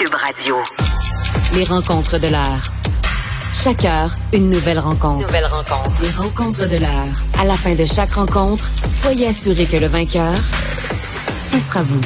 Cube Radio. Les rencontres de l'heure. Chaque heure, une nouvelle rencontre. Nouvelle rencontre. Les rencontres de l'heure. À la fin de chaque rencontre, soyez assurés que le vainqueur, ce sera vous.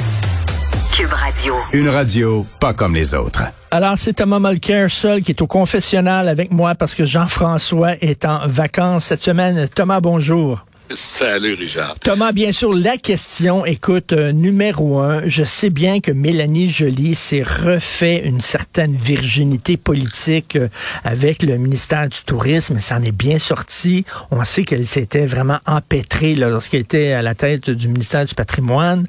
Cube Radio. Une radio pas comme les autres. Alors, c'est Thomas Mulcair seul qui est au confessionnal avec moi parce que Jean-François est en vacances cette semaine. Thomas, bonjour. Salut, Richard. Thomas, bien sûr, la question, écoute, euh, numéro un, je sais bien que Mélanie Joly s'est refait une certaine virginité politique euh, avec le ministère du Tourisme, ça en est bien sorti. On sait qu'elle s'était vraiment empêtrée lorsqu'elle était à la tête du ministère du Patrimoine.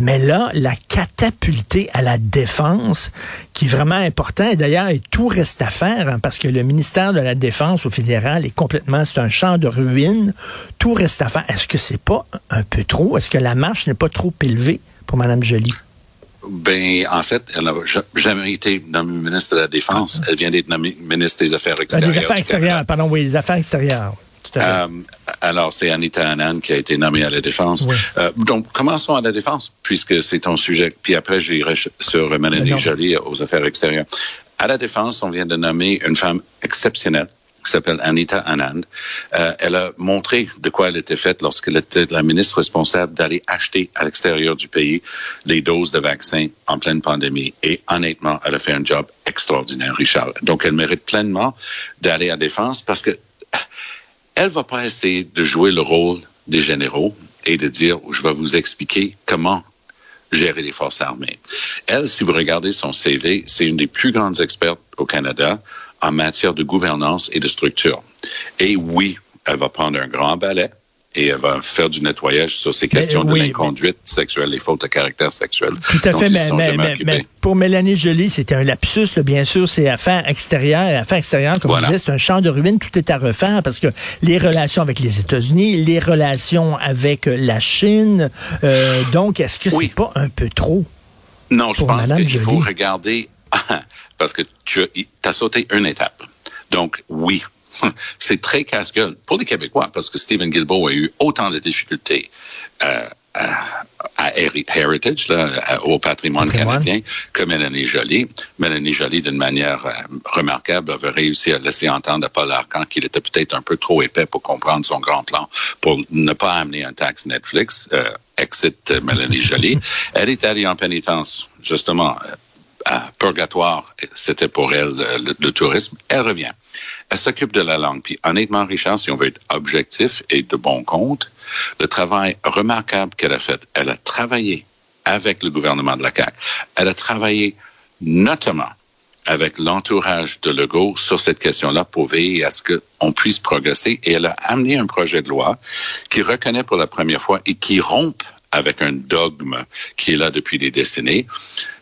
Mais là, la catapulté à la défense, qui est vraiment important, et d'ailleurs, tout reste à faire, hein, parce que le ministère de la Défense au fédéral est complètement, c'est un champ de ruines. Tout reste à faire. Est-ce que c'est pas un peu trop? Est-ce que la marche n'est pas trop élevée pour Mme Joly? Ben, en fait, elle n'a jamais été nommée ministre de la Défense. Elle vient d'être nommée ministre des Affaires extérieures. Des Affaires extérieures, pardon, oui, des Affaires extérieures. Euh, alors, c'est Anita Anand qui a été nommée à la Défense. Euh, donc, commençons à la Défense, puisque c'est ton sujet. Puis après, j'irai sur Mélanie Joly aux Affaires extérieures. À la Défense, on vient de nommer une femme exceptionnelle qui s'appelle Anita Anand. Euh, elle a montré de quoi elle était faite lorsqu'elle était la ministre responsable d'aller acheter à l'extérieur du pays les doses de vaccins en pleine pandémie. Et honnêtement, elle a fait un job extraordinaire, Richard. Donc, elle mérite pleinement d'aller à la défense parce que elle va pas essayer de jouer le rôle des généraux et de dire, je vais vous expliquer comment gérer les forces armées. Elle, si vous regardez son CV, c'est une des plus grandes expertes au Canada en matière de gouvernance et de structure. Et oui, elle va prendre un grand balai et elle va faire du nettoyage sur ces questions de l'inconduite sexuelle, les fautes de caractère sexuel. Tout à fait, mais, mais, pour Mélanie Joly, c'était un lapsus, bien sûr, c'est affaires extérieures. Affaires extérieures, comme voilà. je disais, c'est un champ de ruines, tout est à refaire parce que les relations avec les États-Unis, les relations avec la Chine, euh, donc est-ce que c'est pas un peu trop? Non, je pense qu'il faut regarder, parce que tu as sauté une étape. Donc, oui, c'est très casse-gueule pour les Québécois parce que Stephen Guilbeault a eu autant de difficultés euh, à, Heritage, là, au patrimoine, canadien, que Mélanie Joly. Mélanie Joly, d'une manière euh, remarquable, avait réussi à laisser entendre à Paul Arcand qu'il était peut-être un peu trop épais pour comprendre son grand plan pour ne pas amener un taxe Netflix. Euh, exit Mélanie Joly. Elle est allée en pénitence, justement, purgatoire, c'était pour elle le, tourisme. Elle revient. Elle s'occupe de la langue. Puis honnêtement, Richard, si on veut être objectif et de bon compte, le travail remarquable qu'elle a fait, elle a travaillé avec le gouvernement de la CAQ. Elle a travaillé notamment avec l'entourage de Legault sur cette question-là pour veiller à ce qu'on puisse progresser. Et elle a amené un projet de loi qui reconnaît pour la première fois et qui rompt avec un dogme qui est là depuis des décennies,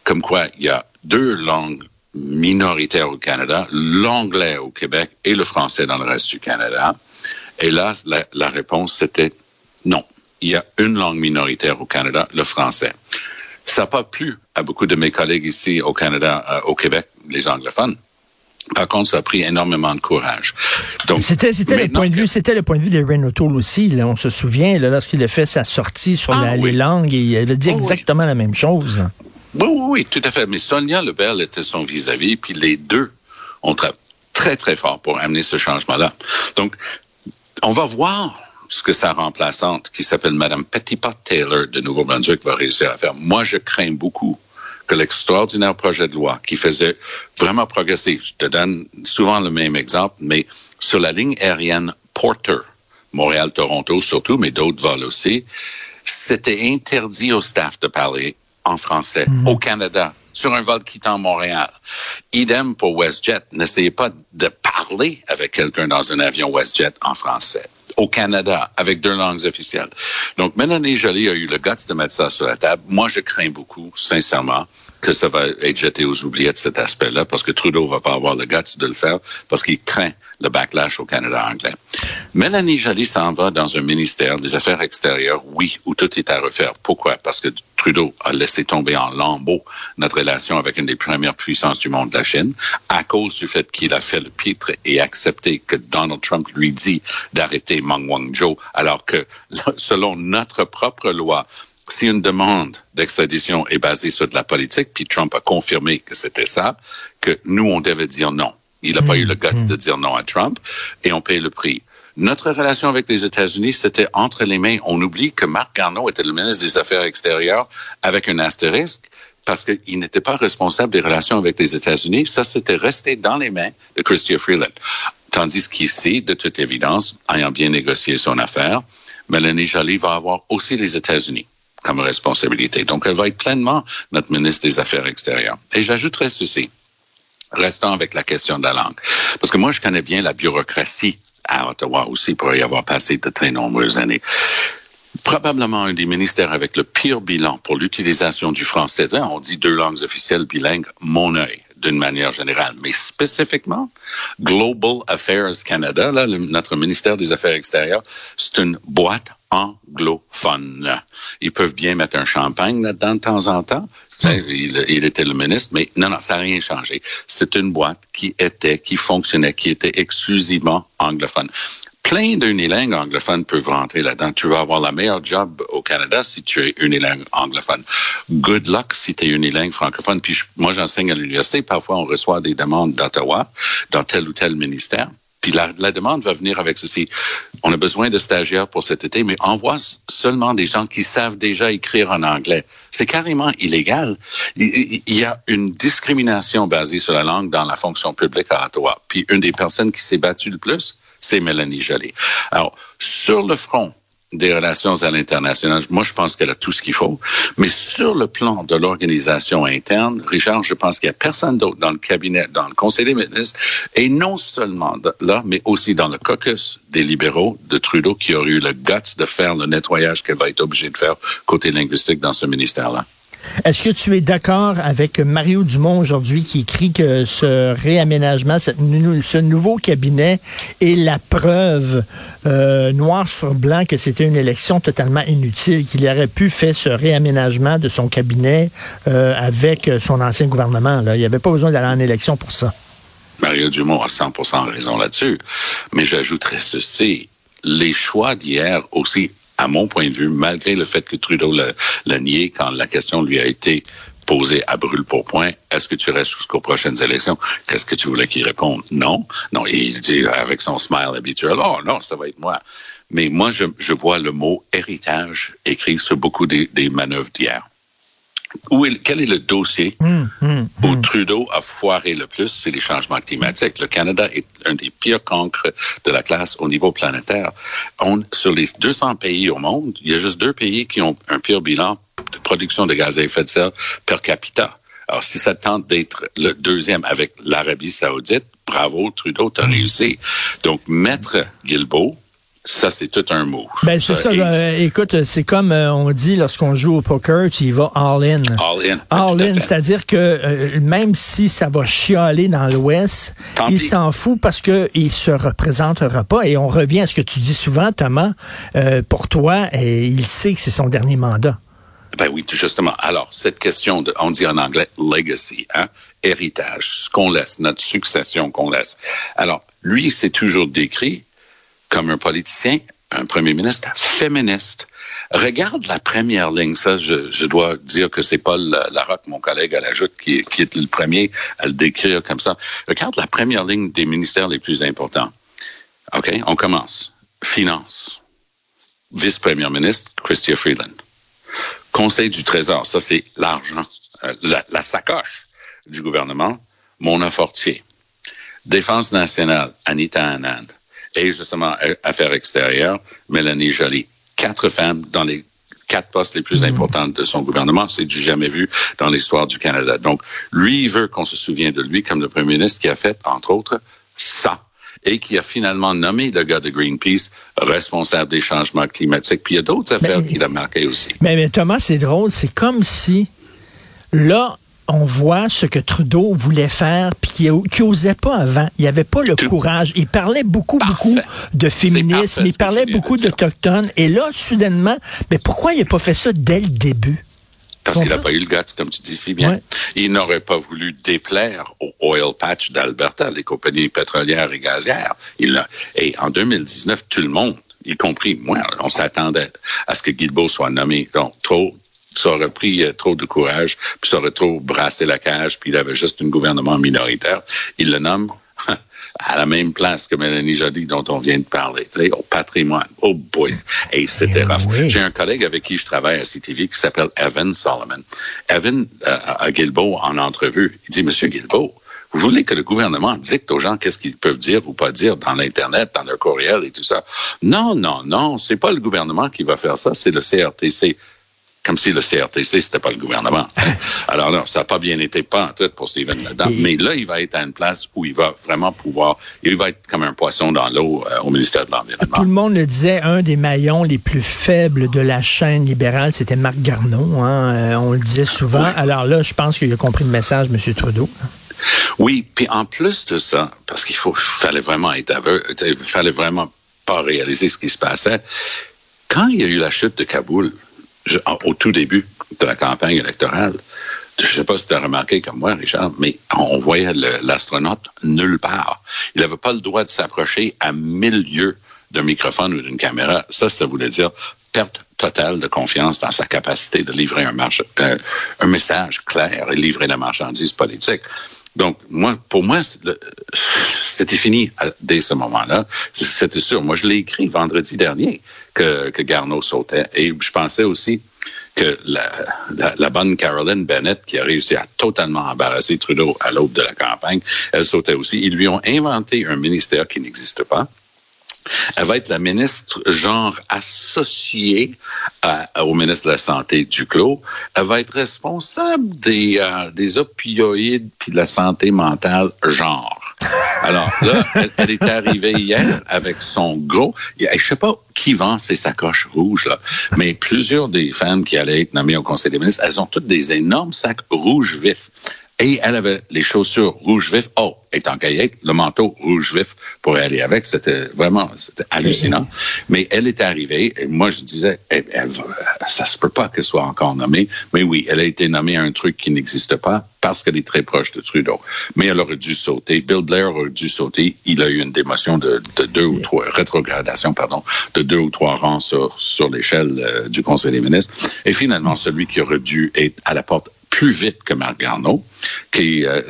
comme quoi il y a deux langues minoritaires au Canada, l'anglais au Québec et le français dans le reste du Canada. Et là, la, réponse, c'était non. Il y a une langue minoritaire au Canada, le français. Ça n'a pas plu à beaucoup de mes collègues ici au Canada, euh, au Québec, les anglophones. Par contre, ça a pris énormément de courage. Donc, c'était, c'était le point de vue, c'était le point de vue de Ren O'Toole aussi. Là, on se souvient, lorsqu'il a fait sa sortie sur ah les langues, il a dit oh exactement la même chose. Oui, oui, oui, tout à fait. Mais Sonia Lebel était son vis-à-vis, puis les deux ont travaillé très, très fort pour amener ce changement-là. Donc, on va voir ce que sa remplaçante, qui s'appelle Madame Petitpot Taylor de Nouveau-Brunswick, va réussir à faire. Moi, je crains beaucoup que l'extraordinaire projet de loi qui faisait vraiment progresser, je te donne souvent le même exemple, mais sur la ligne aérienne Porter, Montréal-Toronto surtout, mais d'autres vols aussi, c'était interdit au staff de parler en français mm. au Canada sur un vol quittant Montréal. Idem pour WestJet. N'essayez pas de parler avec quelqu'un dans un avion WestJet en français au Canada avec deux langues officielles. Donc, Mélanie Joly a eu le guts de mettre ça sur la table. Moi, je crains beaucoup, sincèrement, que ça va être jeté aux oubliettes cet aspect-là, parce que Trudeau va pas avoir le guts de le faire, parce qu'il craint le backlash au Canada anglais. Mélanie Joly s'en va dans un ministère des Affaires extérieures, oui, où tout est à refaire. Pourquoi? Parce que Trudeau a laissé tomber en lambeaux notre relation avec une des premières puissances du monde, la Chine, à cause du fait qu'il a fait le pitre et accepté que Donald Trump lui dit d'arrêter Meng Wanzhou, alors que selon notre propre loi, si une demande d'extradition est basée sur de la politique, puis Trump a confirmé que c'était ça, que nous, on devait dire non. Il n'a pas eu le guts de dire non à Trump et on paye le prix. Notre relation avec les États-Unis, c'était entre les mains. On oublie que Marc Garneau était le ministre des Affaires extérieures avec un astérisque parce qu'il n'était pas responsable des relations avec les États-Unis. Ça, c'était resté dans les mains de Christian Freeland. Tandis qu'ici, de toute évidence, ayant bien négocié son affaire, Mélanie Joly va avoir aussi les États-Unis comme responsabilité. Donc, elle va être pleinement notre ministre des Affaires extérieures. Et j'ajouterai ceci. Restons avec la question de la langue. Parce que moi, je connais bien la bureaucratie à Ottawa aussi pour y avoir passé de très nombreuses années. Probablement un des ministères avec le pire bilan pour l'utilisation du français. On dit deux langues officielles bilingues, mon œil d'une manière générale, mais spécifiquement, Global Affairs Canada, là, notre ministère des Affaires extérieures, c'est une boîte anglophone. Ils peuvent bien mettre un champagne là-dedans de temps en temps. Il, il, était le ministre, mais non, non, ça n'a rien changé. C'est une boîte qui était, qui fonctionnait, qui était exclusivement anglophone plein d'unilingues anglophones peuvent rentrer là-dedans. Tu vas avoir la meilleure job au Canada si tu es unilingue anglophone. Good luck si tu es unilingue francophone. Puis moi, j'enseigne à l'université. Parfois, on reçoit des demandes d'Ottawa dans tel ou tel ministère. La, demande va venir avec ceci. On a besoin de stagiaires pour cet été, mais envoie seulement des gens qui savent déjà écrire en anglais. C'est carrément illégal. Il, il, y a une discrimination basée sur la langue dans la fonction publique à Ottawa. Puis une des personnes qui s'est battue le plus, c'est Mélanie Joly. Alors, sur le front des relations à l'international, moi, je pense qu'elle a tout ce qu'il faut. Mais sur le plan de l'organisation interne, Richard, je pense qu'il n'y a personne d'autre dans le cabinet, dans le Conseil des ministres, et non seulement là, mais aussi dans le caucus des libéraux de Trudeau qui aurait eu le guts de faire le nettoyage qu'elle va être obligée de faire côté linguistique dans ce ministère-là. Est-ce que tu es d'accord avec Mario Dumont aujourd'hui qui écrit que ce réaménagement, ce nouveau cabinet est la preuve euh, noir sur blanc que c'était une élection totalement inutile, qu'il aurait pu faire ce réaménagement de son cabinet euh, avec son ancien gouvernement. Il n'y avait pas besoin d'aller en élection pour ça. Mario Dumont a 100% raison là-dessus. Mais j'ajouterais ceci. Les choix d'hier aussi à mon point de vue, malgré le fait que Trudeau l'a nié quand la question lui a été posée à brûle pour point, est-ce que tu restes jusqu'aux prochaines élections? Qu'est-ce que tu voulais qu'il réponde? Non. Non, il dit avec son smile habituel, oh non, ça va être moi. Mais moi, je, vois le mot héritage écrit sur beaucoup des manœuvres d'hier où quel est le dossier hum, hum, où hum. Trudeau a foiré le plus, c'est les changements climatiques. Le Canada est un des pires cancres de la classe au niveau planétaire. On, sur les 200 pays au monde, il y a juste deux pays qui ont un pire bilan de production de gaz à effet de serre per capita. Alors, si ça tente d'être le deuxième avec l'Arabie saoudite, bravo, Trudeau, t'as réussi. Donc, Maître Guilbeault, ça, c'est tout un mot. Ben, c'est ça. Euh, écoute, c'est comme euh, on dit lorsqu'on joue au poker, tu y vas all-in. All-in. All-in, c'est-à-dire que euh, même si ça va chialer dans l'Ouest, il s'en fout parce que il se représentera pas. Et on revient à ce que tu dis souvent, Thomas. pour toi, et il sait que c'est son dernier mandat. Ben oui, justement. Alors, cette question de, on dit en anglais legacy, hein, héritage, ce qu'on laisse, notre succession qu'on laisse. Alors, lui, c'est toujours décrit comme un politicien, un premier ministre féministe. Regarde la première ligne. Ça, je, dois dire que c'est Paul Larocque, mon collègue à la Joute, qui, qui est le premier à le décrire comme ça. Regarde la première ligne des ministères les plus importants. OK? On commence. Finance. Vice-premier ministre, Christian Freeland. Conseil du Trésor, ça c'est l'argent, euh, la, la, sacoche du gouvernement, Mona Fortier. Défense nationale, Anita Anand et justement Affaires extérieures, Mélanie Joly. Quatre femmes dans les quatre postes les plus mm. importants de son gouvernement. C'est du jamais vu dans l'histoire du Canada. Donc, lui, il veut qu'on se souvienne de lui comme le premier ministre qui a fait, entre autres, ça et qui a finalement nommé le gars de Greenpeace responsable des changements climatiques. Puis il y a d'autres affaires qu'il a marquées aussi. Mais, mais Thomas, c'est drôle. C'est comme si, là, on voit ce que Trudeau voulait faire puis qui n'osait pas avant. Il avait pas le courage. Il parlait beaucoup, beaucoup de féminisme. Il parlait beaucoup d'Autochtones. Et là, soudainement, mais pourquoi il n'a pas fait ça dès le début? Parce qu'il n'a pas eu le guts, comme tu dis si bien. Il n'aurait pas voulu déplaire au oil patch d'Alberta, les compagnies pétrolières et gazières. Il a, et en 2019, tout le monde y compris moi, on s'attendait à ce que Guilbeault soit nommé. Donc, trop, ça aurait pris euh, trop de courage, puis ça aurait trop brassé la cage, puis il avait juste un gouvernement minoritaire. Il le nomme à la même place que Mélanie Joly dont on vient de parler, au patrimoine. Oh boy. Et c'était eh. J'ai un collègue avec qui je travaille à CTV qui s'appelle Evan Solomon. Evan, euh, à Guilbeault, en entrevue, il dit, Monsieur Guilbeault, vous voulez que le gouvernement dicte aux gens qu'est-ce qu'ils peuvent dire ou pas dire dans l'Internet, dans leur courriel et tout ça? Non, non, non, c'est pas le gouvernement qui va faire ça, c'est le CRTC comme si le CRTC, c'était pas le gouvernement. Alors là, ça n'a pas bien été pas en tout pour Stephen Ledam. Mais là, il va être à une place où il va vraiment pouvoir, il va être comme un poisson dans l'eau euh, au ministère de l'Environnement. Tout le monde le disait, un des maillons les plus faibles de la chaîne libérale, c'était Marc Garneau. Hein? Euh, on le disait souvent. Alors là, je pense qu'il a compris le message, M. Trudeau. Oui, puis en plus de ça, parce qu'il faut, fallait vraiment être aveugle, il fallait vraiment pas réaliser ce qui se passait. Quand il y a eu la chute de Kaboul, au tout début de la campagne électorale, je ne sais pas si tu as remarqué comme moi, Richard, mais on voyait l'astronaute nulle part. Il n'avait pas le droit de s'approcher à mille lieues d'un microphone ou d'une caméra. Ça, ça voulait dire perte totale de confiance dans sa capacité de livrer un, euh, un message clair et livrer la marchandise politique. Donc, moi, pour moi, c'était fini dès ce moment-là. C'était sûr. Moi, je l'ai écrit vendredi dernier que, que Garneau sautait. Et je pensais aussi que la, bonne Caroline Bennett, qui a réussi à totalement embarrasser Trudeau à l'aube de la campagne, elle sautait aussi. Ils lui ont inventé un ministère qui n'existe pas elle va être la ministre genre associée au ministre de la Santé Duclos. Elle va être responsable des, euh, des opioïdes puis de la santé mentale genre. Alors là, elle, est arrivée hier avec son gros. Je sais pas qui vend ces sacoches rouges là, mais plusieurs des femmes qui allaient être nommées au Conseil des ministres, elles ont toutes des énormes sacs rouges vifs. Et elle avait les chaussures rouges vifs. Oh, étant caillette, le manteau rouge vif pour aller avec. C'était vraiment c'était hallucinant. Mais elle est arrivée. Et moi, je disais, elle, elle, ça se peut pas qu'elle soit encore nommée. Mais oui, elle a été nommée à un truc qui n'existe pas parce qu'elle est très proche de Trudeau. Mais elle aurait dû sauter. Bill Blair aurait dû sauter. Il a eu une démotion de, de deux ou trois, rétrogradation, pardon, de deux ou trois rangs sur, sur l'échelle euh, du Conseil des ministres. Et finalement, celui qui aurait dû être à la porte plus vite que Marc Garneau, qui euh,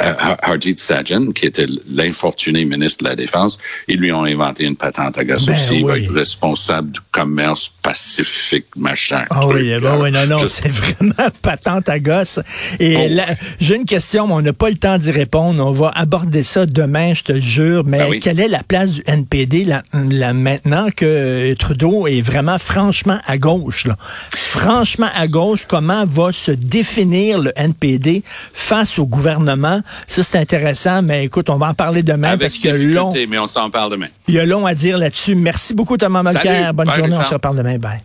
euh, Harjit Sajjan, qui était l'infortuné ministre de la Défense, ils lui ont inventé une patente à gosse ben aussi. Il va être responsable du commerce pacifique, machin. Ah oui, ben oui, non, non, c'est vraiment patente à gosse. Et oh. j'ai une question, mais on n'a pas le temps d'y répondre. On va aborder ça demain, je te le jure. Mais ben quelle est la place du NPD là, maintenant que Trudeau est vraiment franchement à gauche? Là? Franchement à gauche, comment va se définir le NPD face au gouvernement. Ça, c'est intéressant, mais écoute, on va en parler demain parce qu'il y a long. mais on s'en parle demain. Il y a long à dire là-dessus. Merci beaucoup, Thomas Mulcair. Bonne journée. On se reparle demain. Bye.